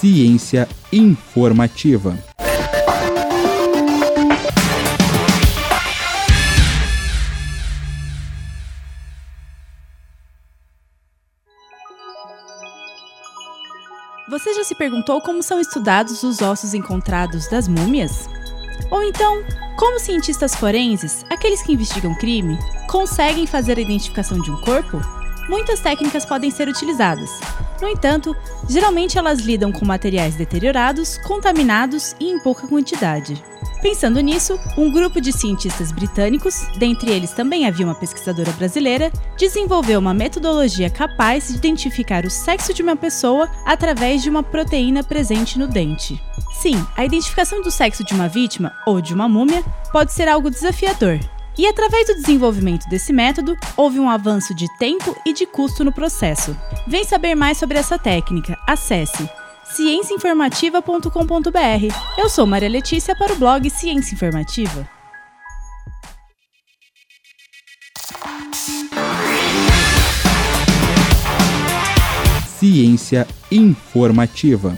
Ciência informativa. Você já se perguntou como são estudados os ossos encontrados das múmias? Ou então, como cientistas forenses, aqueles que investigam crime, conseguem fazer a identificação de um corpo? Muitas técnicas podem ser utilizadas. No entanto, geralmente elas lidam com materiais deteriorados, contaminados e em pouca quantidade. Pensando nisso, um grupo de cientistas britânicos, dentre eles também havia uma pesquisadora brasileira, desenvolveu uma metodologia capaz de identificar o sexo de uma pessoa através de uma proteína presente no dente. Sim, a identificação do sexo de uma vítima ou de uma múmia pode ser algo desafiador. E através do desenvolvimento desse método, houve um avanço de tempo e de custo no processo. Vem saber mais sobre essa técnica. Acesse cienciainformativa.com.br. Eu sou Maria Letícia para o blog Ciência Informativa. Ciência informativa.